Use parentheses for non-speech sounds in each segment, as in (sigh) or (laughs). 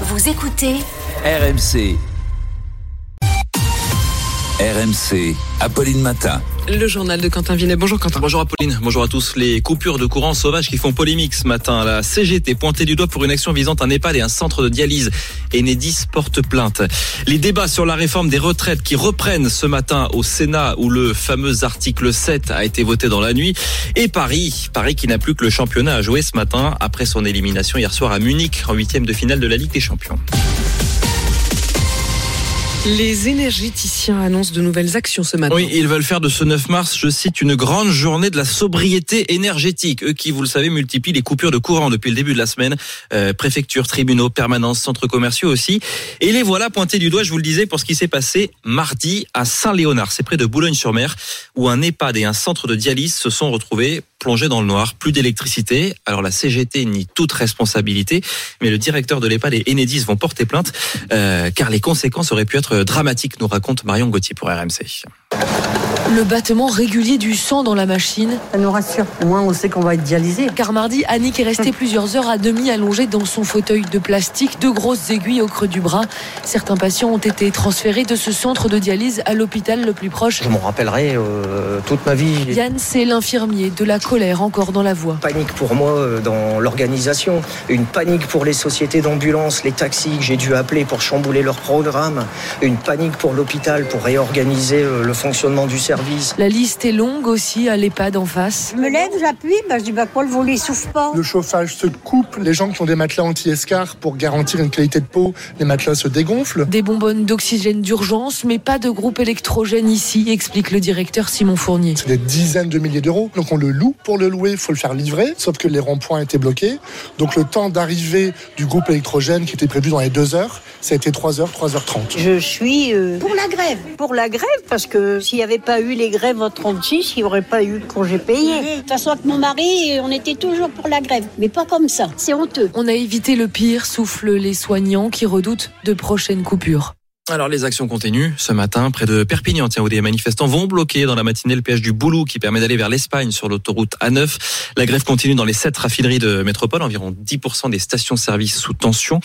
Vous écoutez RMC. RMC, Apolline Matin. Le journal de Quentin Vinet. Bonjour Quentin. Bonjour Apolline, bonjour à tous. Les coupures de courant sauvage qui font polémique ce matin. La CGT pointée du doigt pour une action visant un EHPAD et un centre de dialyse. Enedis porte plainte. Les débats sur la réforme des retraites qui reprennent ce matin au Sénat où le fameux article 7 a été voté dans la nuit. Et Paris, Paris qui n'a plus que le championnat à jouer ce matin après son élimination hier soir à Munich en huitième de finale de la Ligue des Champions. Les énergéticiens annoncent de nouvelles actions ce matin. Oui, ils veulent faire de ce 9 mars, je cite, une grande journée de la sobriété énergétique. Eux qui, vous le savez, multiplient les coupures de courant depuis le début de la semaine. Euh, préfecture, tribunaux, permanences, centres commerciaux aussi. Et les voilà pointés du doigt, je vous le disais, pour ce qui s'est passé mardi à Saint-Léonard. C'est près de Boulogne-sur-Mer, où un EHPAD et un centre de dialyse se sont retrouvés plongés dans le noir, plus d'électricité. Alors la CGT nie toute responsabilité, mais le directeur de l'EHPAD et Enedis vont porter plainte, euh, car les conséquences auraient pu être dramatiques, nous raconte Marion Gauthier pour RMC. Le battement régulier du sang dans la machine. Ça nous rassure. Au moins, on sait qu'on va être dialysé. Car mardi, Annick est restée plusieurs heures à demi allongée dans son fauteuil de plastique, deux grosses aiguilles au creux du bras. Certains patients ont été transférés de ce centre de dialyse à l'hôpital le plus proche. Je m'en rappellerai euh, toute ma vie. Yann, c'est l'infirmier, de la colère encore dans la voix. Panique pour moi euh, dans l'organisation, une panique pour les sociétés d'ambulance, les taxis que j'ai dû appeler pour chambouler leur programme, une panique pour l'hôpital pour réorganiser euh, le fonctionnement du service. La liste est longue aussi à l'EHPAD en face. Je me lève, j'appuie, bah, je dis bah quoi, le volet souffle pas. Le chauffage se coupe, les gens qui ont des matelas anti-escar pour garantir une qualité de peau, les matelas se dégonflent. Des bonbonnes d'oxygène d'urgence, mais pas de groupe électrogène ici, explique le directeur Simon Fournier. C'est des dizaines de milliers d'euros, donc on le loue. Pour le louer, il faut le faire livrer, sauf que les ronds-points étaient bloqués. Donc le temps d'arrivée du groupe électrogène qui était prévu dans les deux heures, ça a été 3 heures, 3h30. Je suis euh, pour la grève. Pour la grève, parce que s'il n'y avait pas eu les grèves en 36, il n'y aurait pas eu de congé payé. De toute façon, avec mon mari, on était toujours pour la grève. Mais pas comme ça. C'est honteux. On a évité le pire, soufflent les soignants qui redoutent de prochaines coupures. Alors les actions continuent ce matin près de Perpignan, tiens, où des manifestants vont bloquer dans la matinée le péage du Boulou qui permet d'aller vers l'Espagne sur l'autoroute A9. La grève continue dans les sept raffineries de métropole, environ 10% des stations-service sous tension.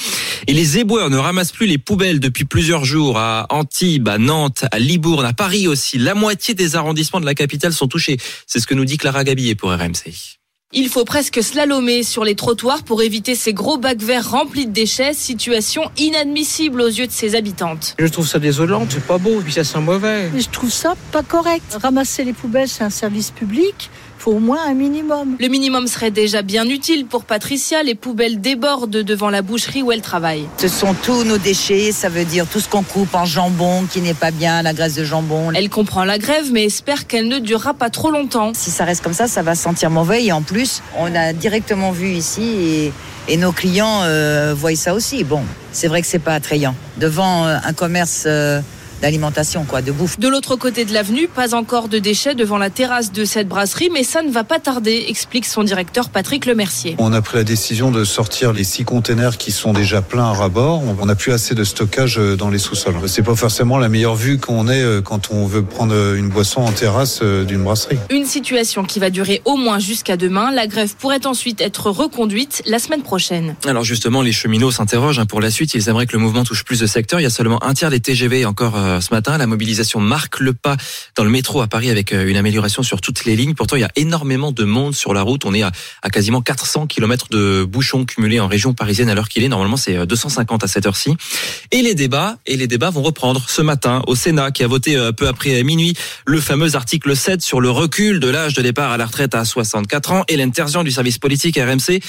Et les éboueurs ne ramassent plus les poubelles depuis plusieurs jours à Antibes, à Nantes, à Libourne, à Paris aussi. La moitié des arrondissements de la capitale sont touchés. C'est ce que nous dit Clara Gabillet pour RMC. Il faut presque slalomer sur les trottoirs pour éviter ces gros bacs verts remplis de déchets, situation inadmissible aux yeux de ses habitantes. Je trouve ça désolant, c'est pas beau, puis ça sent mauvais. Je trouve ça pas correct. Ramasser les poubelles, c'est un service public. Faut au moins un minimum. Le minimum serait déjà bien utile pour Patricia. Les poubelles débordent devant la boucherie où elle travaille. Ce sont tous nos déchets, ça veut dire tout ce qu'on coupe en jambon qui n'est pas bien, la graisse de jambon. Elle comprend la grève mais espère qu'elle ne durera pas trop longtemps. Si ça reste comme ça, ça va sentir mauvais et en plus, on a directement vu ici et, et nos clients euh, voient ça aussi. Bon, c'est vrai que c'est pas attrayant. Devant euh, un commerce euh, d'alimentation, quoi, de bouffe. De l'autre côté de l'avenue, pas encore de déchets devant la terrasse de cette brasserie, mais ça ne va pas tarder, explique son directeur Patrick Lemercier. On a pris la décision de sortir les six containers qui sont déjà pleins à rabord. On n'a plus assez de stockage dans les sous-sols. C'est pas forcément la meilleure vue qu'on ait quand on veut prendre une boisson en terrasse d'une brasserie. Une situation qui va durer au moins jusqu'à demain. La grève pourrait ensuite être reconduite la semaine prochaine. Alors justement, les cheminots s'interrogent hein, pour la suite. Ils aimeraient que le mouvement touche plus de secteurs. Il y a seulement un tiers des TGV encore ce matin. La mobilisation marque le pas dans le métro à Paris avec une amélioration sur toutes les lignes. Pourtant, il y a énormément de monde sur la route. On est à, quasiment 400 km de bouchons cumulés en région parisienne à l'heure qu'il est. Normalement, c'est 250 à cette heure-ci. Et les débats, et les débats vont reprendre ce matin au Sénat qui a voté peu après minuit le fameux article 7 sur le recul de l'âge de départ à la retraite à 64 ans et l'interdiction du service politique RMC.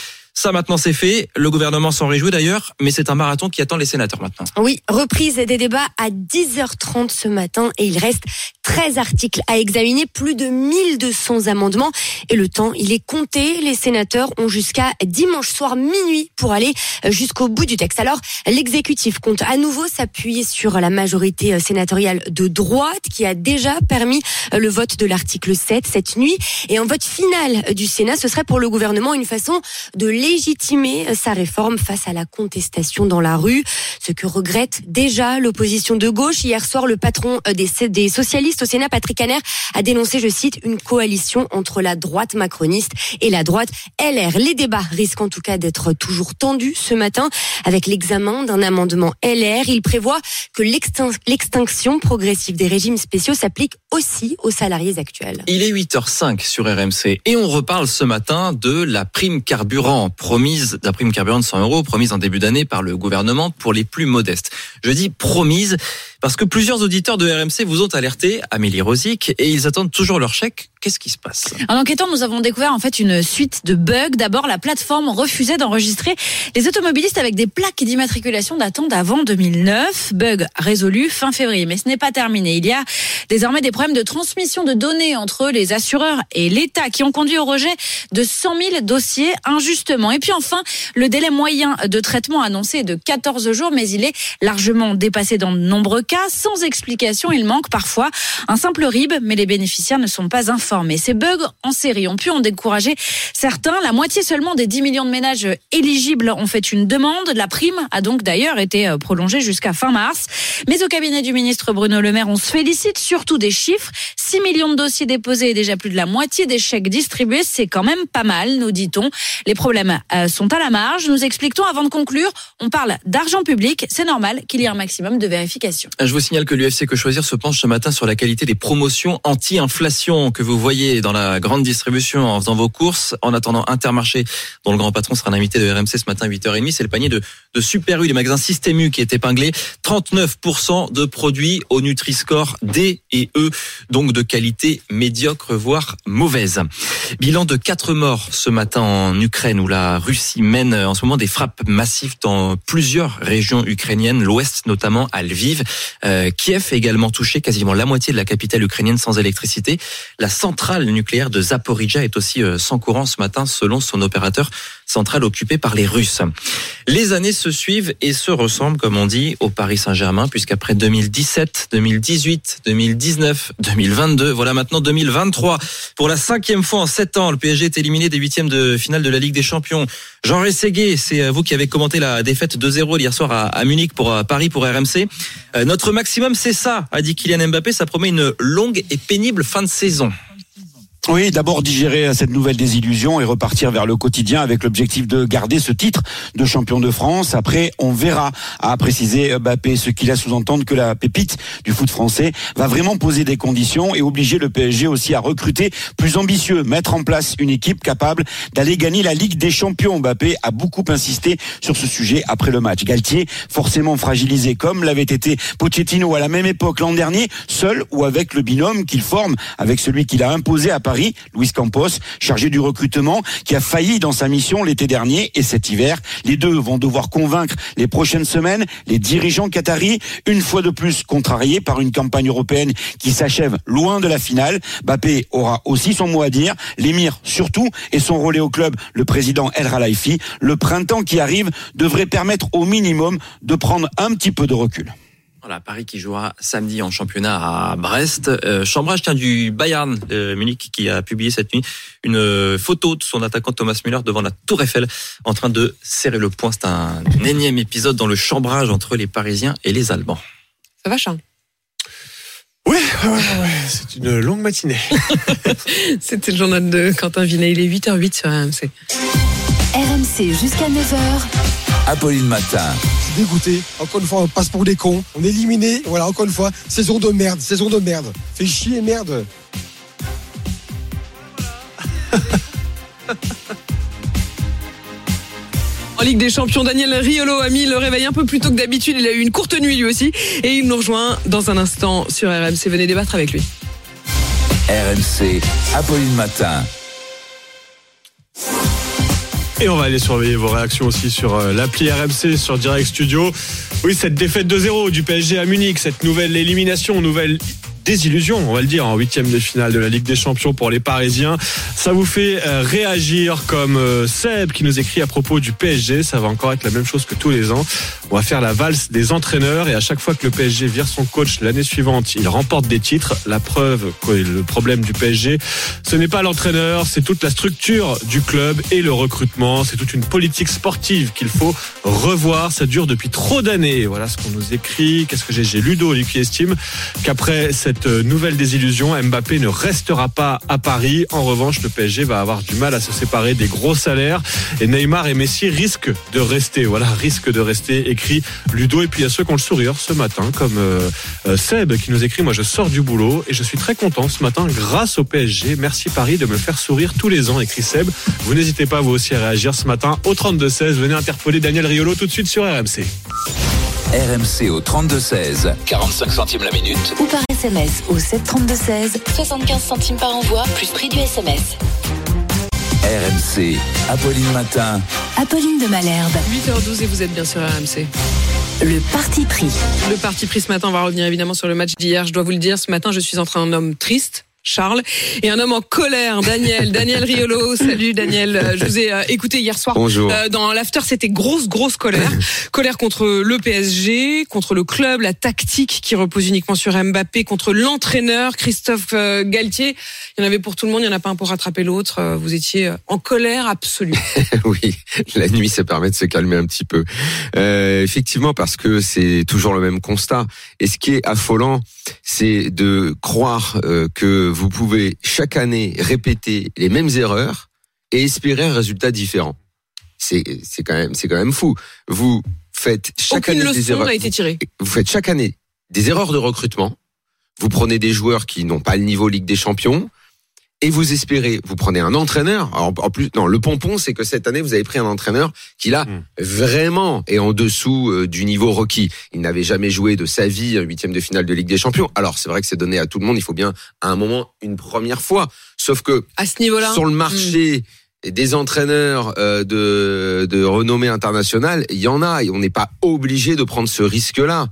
Ça maintenant c'est fait. Le gouvernement s'en réjouit d'ailleurs, mais c'est un marathon qui attend les sénateurs maintenant. Oui, reprise des débats à 10h30 ce matin et il reste 13 articles à examiner, plus de 1200 amendements et le temps, il est compté. Les sénateurs ont jusqu'à dimanche soir minuit pour aller jusqu'au bout du texte. Alors, l'exécutif compte à nouveau s'appuyer sur la majorité sénatoriale de droite qui a déjà permis le vote de l'article 7 cette nuit et en vote final du Sénat, ce serait pour le gouvernement une façon de légitimer sa réforme face à la contestation dans la rue. Ce que regrette déjà l'opposition de gauche. Hier soir, le patron euh, des, socialistes au Sénat, Patrick Caner, a dénoncé, je cite, une coalition entre la droite macroniste et la droite LR. Les débats risquent en tout cas d'être toujours tendus ce matin avec l'examen d'un amendement LR. Il prévoit que l'extinction progressive des régimes spéciaux s'applique aussi aux salariés actuels. Il est 8h05 sur RMC et on reparle ce matin de la prime carburant promise, la prime carburant de 100 euros promise en début d'année par le gouvernement pour les plus modestes. Je dis promise parce que plusieurs auditeurs de RMC vous ont alerté, Amélie Rosic, et ils attendent toujours leur chèque. Qu'est-ce qui se passe? En enquêtant, nous avons découvert en fait une suite de bugs. D'abord, la plateforme refusait d'enregistrer les automobilistes avec des plaques d'immatriculation datant d'avant 2009. Bug résolu fin février, mais ce n'est pas terminé. Il y a désormais des problèmes de transmission de données entre les assureurs et l'État qui ont conduit au rejet de 100 000 dossiers injustement. Et puis enfin, le délai moyen de traitement annoncé est de 14 jours, mais il est largement dépassé dans de nombreux cas. Sans explication, il manque parfois un simple RIB, mais les bénéficiaires ne sont pas informés. Ces bugs en série ont pu en décourager certains. La moitié seulement des 10 millions de ménages éligibles ont fait une demande. La prime a donc d'ailleurs été euh, prolongée jusqu'à fin mars. Mais au cabinet du ministre Bruno Le Maire, on se félicite surtout des chiffres. 6 millions de dossiers déposés et déjà plus de la moitié des chèques distribués, c'est quand même pas mal, nous dit-on. Les problèmes euh, sont à la marge. Nous expliquons avant de conclure, on parle d'argent public. C'est normal qu'il y ait un maximum de vérification. Je vous signale que l'UFC Que Choisir se penche ce matin sur la qualité des promotions anti-inflation que vous voyez dans la grande distribution en faisant vos courses. En attendant Intermarché, dont le grand patron sera un invité de RMC ce matin à 8h30, c'est le panier de, de Super U, les magasins Système U qui est épinglé. 39% de produits au Nutri-Score D et E, donc de qualité médiocre, voire mauvaise. Bilan de 4 morts ce matin en Ukraine où la Russie mène en ce moment des frappes massives dans plusieurs régions ukrainiennes, l'ouest notamment à Lviv. Euh, Kiev est également touché, quasiment la moitié de la capitale ukrainienne sans électricité. La centrale nucléaire de Zaporizhia est aussi euh, sans courant ce matin selon son opérateur central occupé par les Russes. Les années se suivent et se ressemblent, comme on dit, au Paris Saint-Germain, puisqu'après 2017, 2018, 2019, 2022, voilà maintenant 2023. Pour la cinquième fois en sept ans, le PSG est éliminé des huitièmes de finale de la Ligue des Champions. Jean Rességué, c'est vous qui avez commenté la défaite 2-0 hier soir à, Munich pour Paris pour RMC. Euh, notre maximum, c'est ça, a dit Kylian Mbappé. Ça promet une longue et pénible fin de saison. Oui, d'abord digérer cette nouvelle désillusion et repartir vers le quotidien avec l'objectif de garder ce titre de champion de France. Après, on verra, a précisé Mbappé, ce qu'il a sous-entendre que la pépite du foot français va vraiment poser des conditions et obliger le PSG aussi à recruter plus ambitieux, mettre en place une équipe capable d'aller gagner la Ligue des Champions. Mbappé a beaucoup insisté sur ce sujet après le match. Galtier, forcément fragilisé comme l'avait été Pochettino à la même époque l'an dernier, seul ou avec le binôme qu'il forme avec celui qu'il a imposé à Paris Paris, Luis Campos, chargé du recrutement, qui a failli dans sa mission l'été dernier et cet hiver. Les deux vont devoir convaincre les prochaines semaines les dirigeants qataris, une fois de plus contrariés par une campagne européenne qui s'achève loin de la finale. Bappé aura aussi son mot à dire, l'émir surtout, et son relais au club, le président El Ralaifi. Le printemps qui arrive devrait permettre au minimum de prendre un petit peu de recul. Voilà, Paris qui jouera samedi en championnat à Brest. Euh, Chambrage tient du Bayern euh, Munich qui a publié cette nuit une euh, photo de son attaquant Thomas Müller devant la Tour Eiffel en train de serrer le poing. C'est un énième épisode dans le chambrage entre les Parisiens et les Allemands. Ça va, Charles? Oui, c'est une longue matinée. (laughs) C'était le journal de Quentin Vinet. Il est 8h08 sur RMC. RMC jusqu'à 9h. Apolline Matin dégoûté. Encore une fois, on passe pour des cons. On est éliminé. Voilà, encore une fois, saison de merde, saison de merde. Fait chier, merde. (laughs) En Ligue des Champions, Daniel Riolo a mis le réveil un peu plus tôt que d'habitude. Il a eu une courte nuit lui aussi. Et il nous rejoint dans un instant sur RMC. Venez débattre avec lui. RMC, Apolline Matin. Et on va aller surveiller vos réactions aussi sur euh, l'appli RMC, sur Direct Studio. Oui, cette défaite de 0 du PSG à Munich, cette nouvelle élimination, nouvelle désillusion, on va le dire, en huitième de finale de la Ligue des Champions pour les Parisiens. Ça vous fait euh, réagir comme euh, Seb qui nous écrit à propos du PSG. Ça va encore être la même chose que tous les ans. On va faire la valse des entraîneurs et à chaque fois que le PSG vire son coach l'année suivante, il remporte des titres. La preuve que le problème du PSG, ce n'est pas l'entraîneur, c'est toute la structure du club et le recrutement. C'est toute une politique sportive qu'il faut revoir. Ça dure depuis trop d'années. Voilà ce qu'on nous écrit. Qu'est-ce que j'ai? J'ai Ludo, lui qui estime qu'après cette nouvelle désillusion, Mbappé ne restera pas à Paris. En revanche, le PSG va avoir du mal à se séparer des gros salaires et Neymar et Messi risquent de rester. Voilà, risquent de rester, écrit Ludo. Et puis il y a ceux qui ont le sourire ce matin, comme euh, euh, Seb qui nous écrit Moi, je sors du boulot et je suis très content ce matin grâce au PSG. Merci Paris de me faire sourire tous les ans, écrit Seb. Vous n'hésitez pas vous aussi à réagir ce matin au 32-16. Venez interpeller Daniel Riolo tout de suite sur RMC. RMC au 32-16, 45 centimes la minute. Ou par SMS au 732-16, 75 centimes par envoi, plus prix du SMS. RMC, Apolline Matin. Apolline de Malherbe. 8h12 et vous êtes bien sur RMC. Le parti pris. Le parti pris ce matin, on va revenir évidemment sur le match d'hier. Je dois vous le dire, ce matin, je suis entre un homme triste Charles, et un homme en colère, Daniel, (laughs) Daniel Riolo. Salut Daniel, je vous ai euh, écouté hier soir. Bonjour. Euh, dans l'after, c'était grosse, grosse colère. (laughs) colère contre le PSG, contre le club, la tactique qui repose uniquement sur Mbappé, contre l'entraîneur Christophe euh, Galtier. Il y en avait pour tout le monde, il n'y en a pas un pour rattraper l'autre. Vous étiez en colère absolue. (laughs) oui, la nuit, ça permet de se calmer un petit peu. effectivement, parce que c'est toujours le même constat. Et ce qui est affolant, c'est de croire que vous pouvez chaque année répéter les mêmes erreurs et espérer un résultat différent. C'est c'est quand même c'est quand même fou. Vous faites chaque Aucune année des erreurs. A été tirée. Vous faites chaque année des erreurs de recrutement. Vous prenez des joueurs qui n'ont pas le niveau Ligue des Champions et vous espérez, vous prenez un entraîneur. Alors, en plus, non, le pompon, c'est que cette année, vous avez pris un entraîneur qui là Hmm. vraiment est en dessous euh, du niveau requis. Il n'avait jamais joué de sa vie un huitième de finale de Ligue des Champions. Alors, c'est vrai que c'est donné à tout le monde. Il faut bien à un moment une première fois. Sauf que à ce niveau-là, sur le marché. Des entraîneurs euh, de, de renommée internationale, il y en a et on n'est pas obligé de prendre ce risque-là.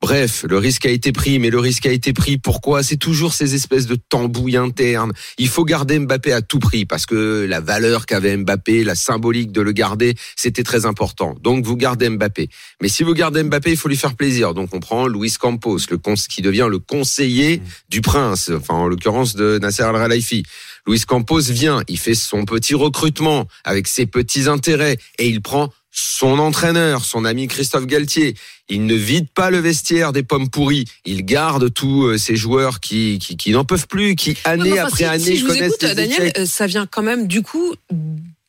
Bref, le risque a été pris, mais le risque a été pris. Pourquoi? C'est toujours ces espèces de tambouilles internes. Il faut garder Mbappé à tout prix parce que la valeur qu'avait Mbappé, la symbolique de le garder, c'était très important. Donc vous gardez Mbappé. Mais si vous gardez Mbappé, il faut lui faire plaisir. Donc on prend Luis Campos, le qui devient le conseiller du prince, enfin en l'occurrence de Nasser Al Khelaifi. Luis Campos vient, il fait son petit recrutement avec ses petits intérêts et il prend son entraîneur, son ami Christophe Galtier. Il ne vide pas le vestiaire des pommes pourries. Il garde tous euh, ces joueurs qui, qui, qui n'en peuvent plus, qui année Non, mais enfin, après si- année si je vous connaissent écoute, les Daniel, euh, ça vient quand même du coup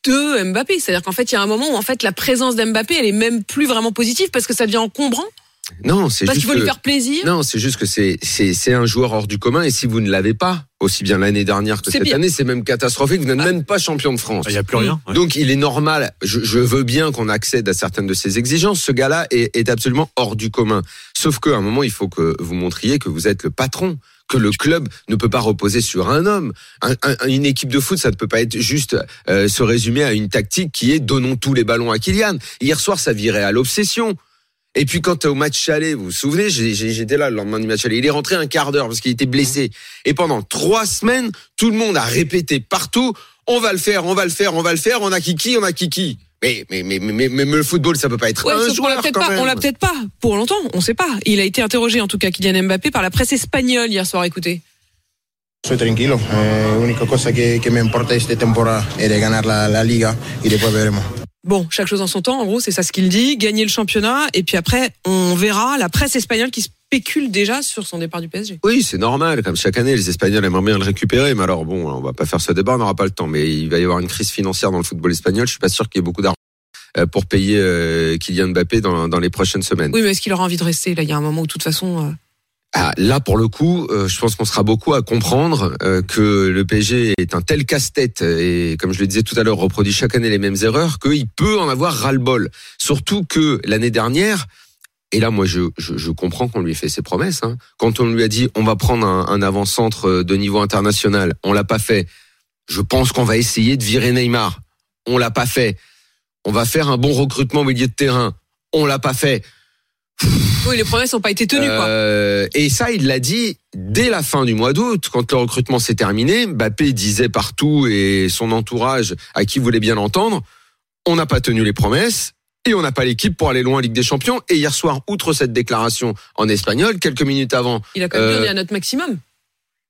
de Mbappé. C'est-à-dire qu'en fait, il y a un moment où en fait la présence d'Mbappé, elle est même plus vraiment positive parce que ça devient encombrant. Non, c'est Parce juste qu'il faut lui que- faire plaisir. Non, c'est juste que c'est c'est c'est un joueur hors du commun et si vous ne l'avez pas aussi bien l'année dernière que C'est cette bien. année, c'est même catastrophique. Vous n'êtes même pas champion de France. Il n'y a plus rien. ouais. Donc il est normal. Je, je veux bien qu'on accède à certaines de ces exigences. Ce gars-là est, est absolument hors du commun. Sauf qu'à un moment, il faut que vous montriez que vous êtes le patron. Que le club ne peut pas reposer sur un homme. Un- un- une équipe de foot, ça ne peut pas être juste euh, se résumer à une tactique qui est donnons tous les ballons à Kylian. Hier soir, ça virait à l'obsession. Et puis quand au match aller, vous vous souvenez, j'étais là le lendemain du match aller. Il est rentré un quart d'heure parce qu'il était blessé. Et pendant trois semaines, tout le monde a répété partout on va le faire, on va le faire, on va le faire. On a Kiki, on a Kiki. Mais mais mais mais, mais, mais le football, ça peut pas être Ouais, un l'a joueur peut-être pas, on l'a peut-être pas pour longtemps, on sait pas. Il a été interrogé en tout cas Kylian Mbappé par la presse espagnole hier soir. Écoutez. Soy tranquilo. Eh, única cosa que, que me importa esta temporada es de ganar la, la liga y después veremos. Bon, chaque chose en son temps, en gros, c'est ça ce qu'il dit. Gagner le championnat, et puis après, on verra la presse espagnole qui spécule déjà sur son départ du PSG. Oui, c'est normal. Comme chaque année, les Espagnols aimeraient bien le récupérer. Mais alors, bon, on va pas faire ce débat, on n'aura pas le temps. Mais il va y avoir une crise financière dans le football espagnol. Je suis pas sûr qu'il y ait beaucoup d'argent euh, pour payer euh, Kylian Mbappé dans, dans les prochaines semaines. Oui, mais est-ce qu'il aura envie de rester Là, il y a un moment où, de toute façon, euh, Ah, là, pour le coup, euh, je pense qu'on sera beaucoup à comprendre euh, que le PSG est un tel casse-tête et, comme je le disais tout à l'heure, reproduit chaque année les mêmes erreurs qu'il peut en avoir ras-le-bol. Surtout que l'année dernière, et là, moi, je, je, je comprends qu'on lui ait fait ses promesses. Hein. Quand on lui a dit on va prendre un, un avant-centre de niveau international, on l'a pas fait. Je pense qu'on va essayer de virer Neymar. On l'a pas fait. On va faire un bon recrutement au milieu de terrain. On l'a pas fait. Oui, les promesses n'ont pas été tenues, quoi. Euh, et ça, il l'a dit dès la fin du mois d'août, quand le recrutement s'est terminé. Mbappé disait partout et son entourage, à qui voulait bien l'entendre, on n'a pas tenu les promesses. Et on n'a pas l'équipe pour aller loin en Ligue des Champions. Et hier soir, outre cette déclaration en espagnol, quelques minutes avant, Il a quand même euh, on est à notre maximum.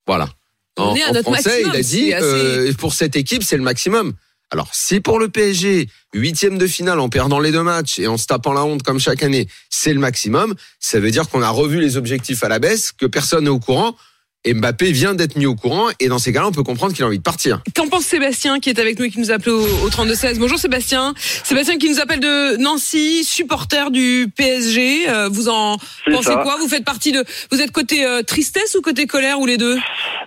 voilà. On En, est à en notre français, maximum, il a dit assez- euh, pour cette équipe, c'est le maximum. Alors, si pour le PSG, huitième de finale en perdant les deux matchs et en se tapant la honte comme chaque année, c'est le maximum, ça veut dire qu'on a revu les objectifs à la baisse, que personne n'est au courant. Et Mbappé vient d'être mis au courant, et dans ces cas-là, on peut comprendre qu'il a envie de partir. Qu'en pense Sébastien qui est avec nous et qui nous appelle au, au 32-16 Bonjour Sébastien. Sébastien qui nous appelle de Nancy, supporter du PSG. Euh, vous en pensez ça. quoi? Vous faites partie de. Vous êtes côté euh, tristesse ou côté colère ou les deux?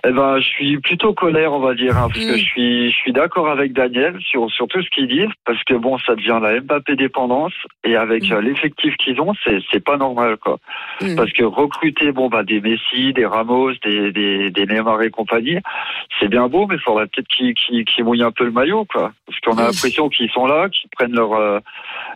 Eh ben, je suis plutôt colère, on va dire, hein, parce que Mm. je suis, je suis d'accord avec Daniel sur, sur tout ce qu'il dit, parce que bon, ça devient la Mbappé dépendance, et avec euh, l'effectif qu'ils ont, c'est, c'est pas normal, quoi. Mm. Parce que recruter, bon, bah, des Messi, des Ramos, des, des, des Neymar et compagnie, c'est bien beau, mais il faudrait peut-être qu'ils, qu'ils mouillent un peu le maillot, quoi. Parce qu'on a l'impression qu'ils sont là, qu'ils prennent leur, euh,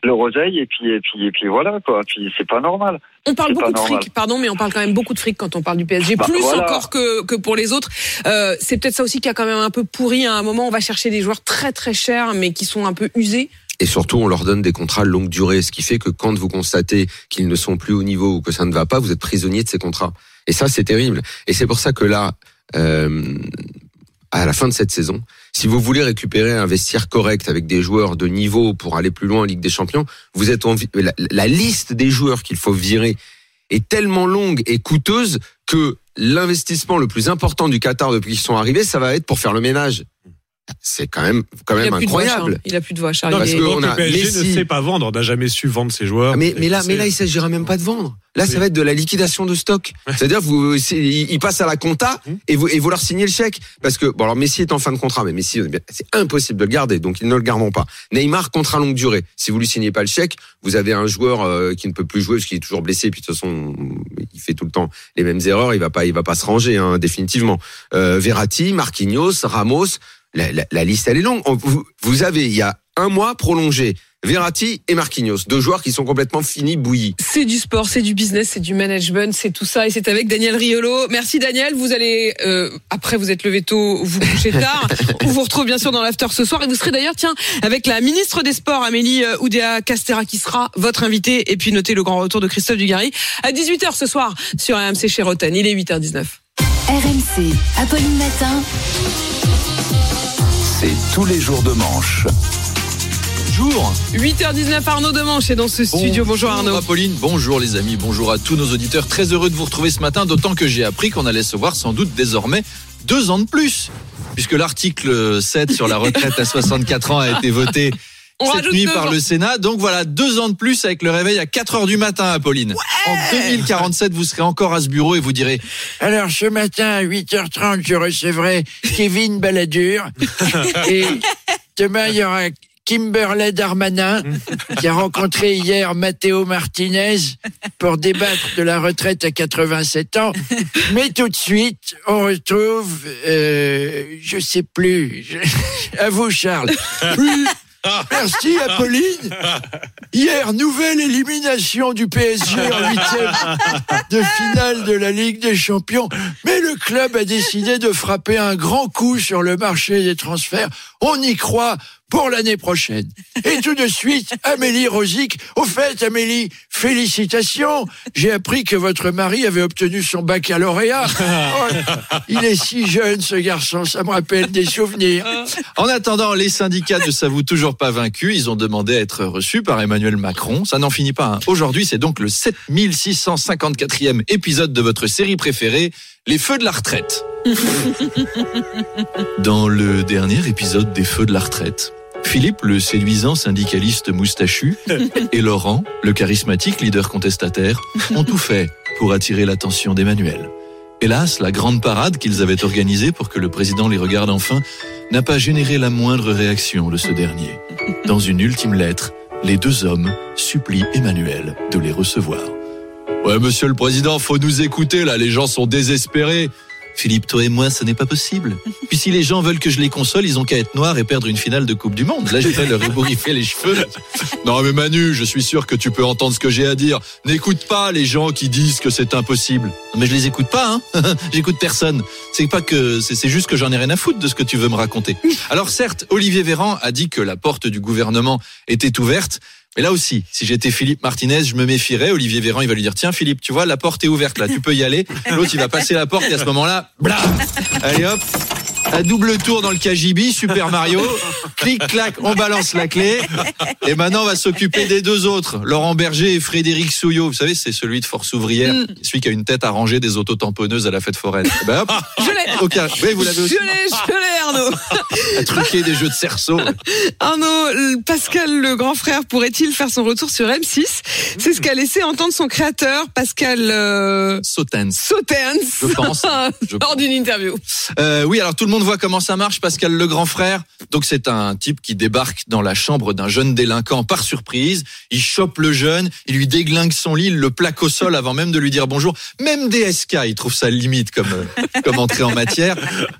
leur oseille, et puis, et puis, et puis voilà, quoi. Puis c'est pas normal. On parle beaucoup de fric, pardon, mais on parle quand même beaucoup de fric quand on parle du PSG, Bah, plus voilà. encore que, que pour les autres. Euh, c'est peut-être ça aussi qui a quand même un peu pourri. À un moment, on va chercher des joueurs très très chers, mais qui sont un peu usés. Et surtout, on leur donne des contrats longue durée, ce qui fait que quand vous constatez qu'ils ne sont plus au niveau ou que ça ne va pas, vous êtes prisonnier de ces contrats. Et ça, c'est terrible. Et c'est pour ça que là, euh, à la fin de cette saison, si vous voulez récupérer un vestiaire correct avec des joueurs de niveau pour aller plus loin en Ligue des Champions, vous êtes en la, la liste des joueurs qu'il faut virer est tellement longue et coûteuse que l'investissement le plus important du Qatar depuis qu'ils sont arrivés, ça va être pour faire le ménage. C'est quand même quand il même a voix, incroyable. Il a plus de voix, Charles. Non, parce que on le a PSG Messi. ne sait pas vendre, n'a jamais su vendre ses joueurs. Ah, mais, mais là, mais là, il s'agira même pas de vendre. Là, ça va être de la liquidation de stock. C'est-à-dire, vous, ils passent à la compta et vous, et vous leur signez le chèque. Parce que, bon, alors Messi est en fin de contrat, mais Messi, c'est impossible de le garder, donc ils ne le garderont pas. Neymar, contrat longue durée. Si vous lui signez pas le chèque, vous avez un joueur euh, qui ne peut plus jouer parce qu'il est toujours blessé, puis de toute façon, il fait tout le temps les mêmes erreurs. Il va pas, il va pas se ranger, hein, définitivement. Euh, Verratti, Marquinhos, Ramos, la, la- la liste elle est longue. On- Vous, vous avez, il y a un mois prolongé. Verratti et Marquinhos, deux joueurs qui sont complètement finis, bouillis. C'est du sport, c'est du business, c'est du management, c'est tout ça. Et c'est avec Daniel Riolo. Merci Daniel. Vous allez, euh, après vous êtes levé tôt, vous couchez tard. (laughs) On vous retrouve bien sûr dans l'after ce soir. Et vous serez d'ailleurs, tiens, avec la ministre des Sports, Amélie euh, Oudéa Castera, qui sera votre invitée. Et puis notez le grand retour de Christophe Dugarry à 18h ce soir sur RMC chez Roten. Il est 8h19. RMC, Apolline Matin. C'est tous les jours de manche. Bonjour. 8h19, Arnaud Demanche est dans ce studio. Bonjour Arnaud. Apolline, bonjour les amis, bonjour à tous nos auditeurs. Très heureux de vous retrouver ce matin, d'autant que j'ai appris qu'on allait se voir sans doute désormais deux ans de plus. Puisque l'article 7 sur la retraite à (laughs) 64 ans a été voté On cette nuit par ans. le Sénat. Donc voilà, deux ans de plus avec le réveil à 4 heures du matin, Apolline. En 2047, vous serez encore à ce bureau et vous direz Alors ce matin à 8h30, je recevrai Kevin Balladur. (laughs) Et demain, il y aura Kimberley Darmanin qui a rencontré hier Matteo Martinez pour débattre de la retraite à 87 ans. Mais tout de suite, on retrouve, euh, je sais plus, je- (laughs) à vous Charles. (laughs) (laughs) Merci Apolline. Hier, nouvelle élimination du PSG en huitième de finale de la Ligue des Champions. Mais le club a décidé de frapper un grand coup sur le marché des transferts. On y croit pour l'année prochaine. Et tout de suite, Amélie Rosic. Au fait, Amélie, félicitations. J'ai appris que votre mari avait obtenu son baccalauréat. (laughs) Oh, il est si jeune, ce garçon. Ça me rappelle des souvenirs. En attendant, les syndicats ne s'avouent toujours pas vaincus. Ils ont demandé à être reçus par Emmanuel Macron. Ça n'en finit pas. hein. Aujourd'hui, c'est donc le 7654e épisode de votre série préférée, Les Feux de la retraite. (laughs) Dans le dernier épisode des Feux de la retraite, Philippe, le séduisant syndicaliste moustachu, (laughs) et Laurent, le charismatique leader contestataire, ont tout fait pour attirer l'attention d'Emmanuel. Hélas, la grande parade qu'ils avaient organisée pour que le président les regarde enfin n'a pas généré la moindre réaction de ce dernier. Dans une ultime lettre, les deux hommes supplient Emmanuel de les recevoir. Ouais, monsieur le président, faut nous écouter, là, les gens sont désespérés. Philippe, toi et moi, ce n'est pas possible. (laughs) Puis si les gens veulent que je les console, ils ont qu'à être noirs et perdre une finale de Coupe du Monde. Là, je vais leur ébouriffer les cheveux. Non, mais Manu, je suis sûr que tu peux entendre ce que j'ai à dire. N'écoute pas les gens qui disent que c'est impossible. Non, mais je les écoute pas, hein. (laughs) J'écoute personne. C'est pas que, c'est c'est juste que j'en ai rien à foutre de ce que tu veux me raconter. Alors certes, Olivier Véran a dit que la porte du gouvernement était ouverte. Mais là aussi, si j'étais Philippe Martinez, je me méfierais. Olivier Véran, il va lui dire tiens Philippe, tu vois, la porte est ouverte là, tu peux y aller. L'autre, il va passer la porte et à ce moment-là, blam Allez hop, à double tour dans le KGB, Super Mario. Clic clac, on balance la clé. Et maintenant, on va s'occuper des deux autres, Laurent Berger et Frédéric Souillot. Vous savez, c'est celui de Force ouvrière, Mm. celui qui a une tête à ranger des autotamponneuses à la fête foraine. Eh Ben hop, Je l'ai. Oui, vous l'avez aussi. Je l'ai, je l'ai, Arnaud. À truquer des jeux de cerceau. Arnaud, le- Pascal, le grand frère, pourrait-il faire son retour sur M6 C'est ce qu'a laissé entendre son créateur, Pascal euh... Sautens. Sautens. Je pense. Je (laughs) Lors d'une interview. Euh, oui, alors tout le monde voit comment ça marche, Pascal le grand frère. Donc c'est un type qui débarque dans la chambre d'un jeune délinquant par surprise. Il chope le jeune, il lui déglingue son lit, il le plaque au sol avant même de lui dire bonjour. Même DSK, il trouve ça limite comme euh, comme entrée en matière.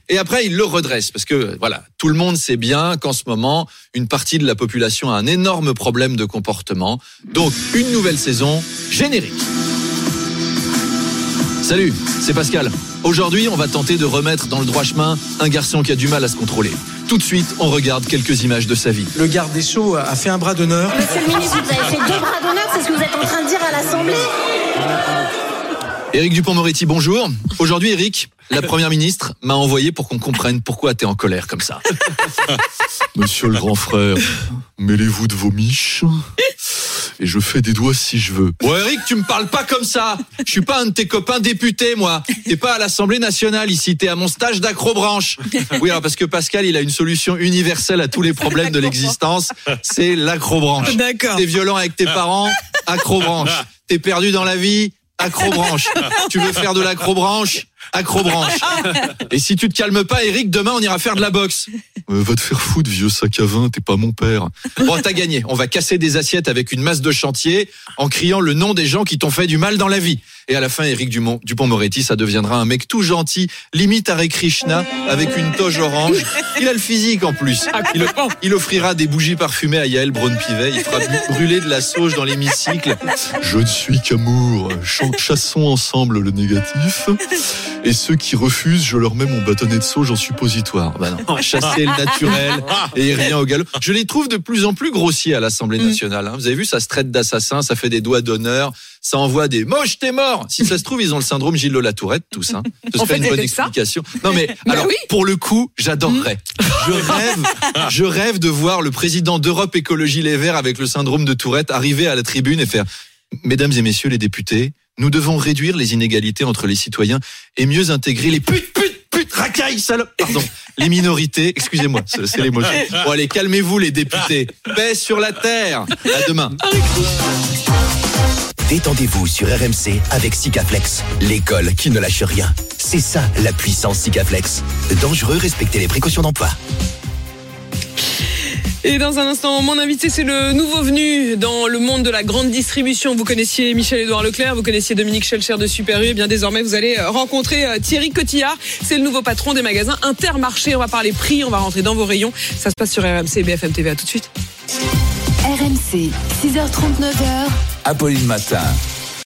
Et après, il le redresse parce que voilà, tout le monde sait bien qu'en ce moment, une partie de la population a un énorme problème de comportement. Donc une nouvelle saison, générique. Salut, c'est Pascal. Aujourd'hui, on va tenter de remettre dans le droit chemin un garçon qui a du mal à se contrôler. Tout de suite, on regarde quelques images de sa vie. Le garde des Sceaux a fait un bras d'honneur. Monsieur le ministre, vous avez fait deux bras d'honneur, c'est ce que vous êtes en train de dire à l'Assemblée Éric Dupont-Moretti, bonjour. Aujourd'hui, Éric, la première ministre m'a envoyé pour qu'on comprenne pourquoi t'es en colère comme ça. (laughs) Monsieur le grand frère, mêlez-vous de vos miches et je fais des doigts si je veux. Bon, Eric, tu me parles pas comme ça. Je suis pas un de tes copains députés, moi. T'es pas à l'Assemblée nationale ici. T'es à mon stage d'acrobranche. Oui, alors parce que Pascal, il a une solution universelle à tous les problèmes de l'existence. C'est l'acrobranche. D'accord. T'es violent avec tes parents, acrobranche. T'es perdu dans la vie, acrobranche. Tu veux faire de l'acrobranche, acrobranche. (laughs) Et si tu te calmes pas, Eric, demain on ira faire de la boxe. Euh, va te faire foutre, vieux sac à vin, t'es pas mon père. Bon, t'as gagné. On va casser des assiettes avec une masse de chantier en criant le nom des gens qui t'ont fait du mal dans la vie. Et à la fin, Éric Dumont, Dupont-Moretti, ça deviendra un mec tout gentil, limite Hare Krishna, avec une toge orange. Il a le physique en plus. Il, il offrira des bougies parfumées à Yael Braun-Pivet. Il fera brûler de la sauge dans l'hémicycle. Je ne suis qu'amour. Ch- Chassons ensemble le négatif. Et ceux qui refusent, je leur mets mon bâtonnet de sauge en suppositoire. Bah non, (laughs) chasser le naturel et rien au galop. Je les trouve de plus en plus grossiers à l'Assemblée nationale. hein. Vous avez vu, ça se traite d'assassin, ça fait des doigts d'honneur, ça envoie des moches, t'es mort. Si ça se trouve, ils ont le syndrome Gilles de la Tourette, tous. Hein. Ce serait fait, une bonne explication. Non (laughs) mais alors, oui. pour le coup, j'adorerais. Je (laughs) rêve, je rêve de voir le président d'Europe Écologie Les Verts avec le syndrome de Tourette arriver à la tribune et faire Mesdames et messieurs les députés, nous devons réduire les inégalités entre les citoyens et mieux intégrer les putes, putes, putes, racailles, salopes, pardon, les minorités, excusez-moi, c'est c'est l'émotion. Bon allez, calmez-vous les députés, paix sur la terre, à demain. Détendez-vous sur RMC avec Sikaflex, l'école qui ne lâche rien. C'est ça la puissance Sikaflex. Dangereux, respectez les précautions d'emploi. Et dans un instant, mon invité, c'est le nouveau venu dans le monde de la grande distribution. Vous connaissiez Michel-Édouard Leclerc, vous connaissiez Dominique Schelcher de Super U. Et bien désormais, vous allez rencontrer euh, Thierry Cotillard. C'est le nouveau patron des magasins Intermarché. On va parler prix, on va rentrer dans vos rayons. Ça se passe sur RMC et BFM TV. À tout de suite. RMC, 6h39h. Apolline Matin.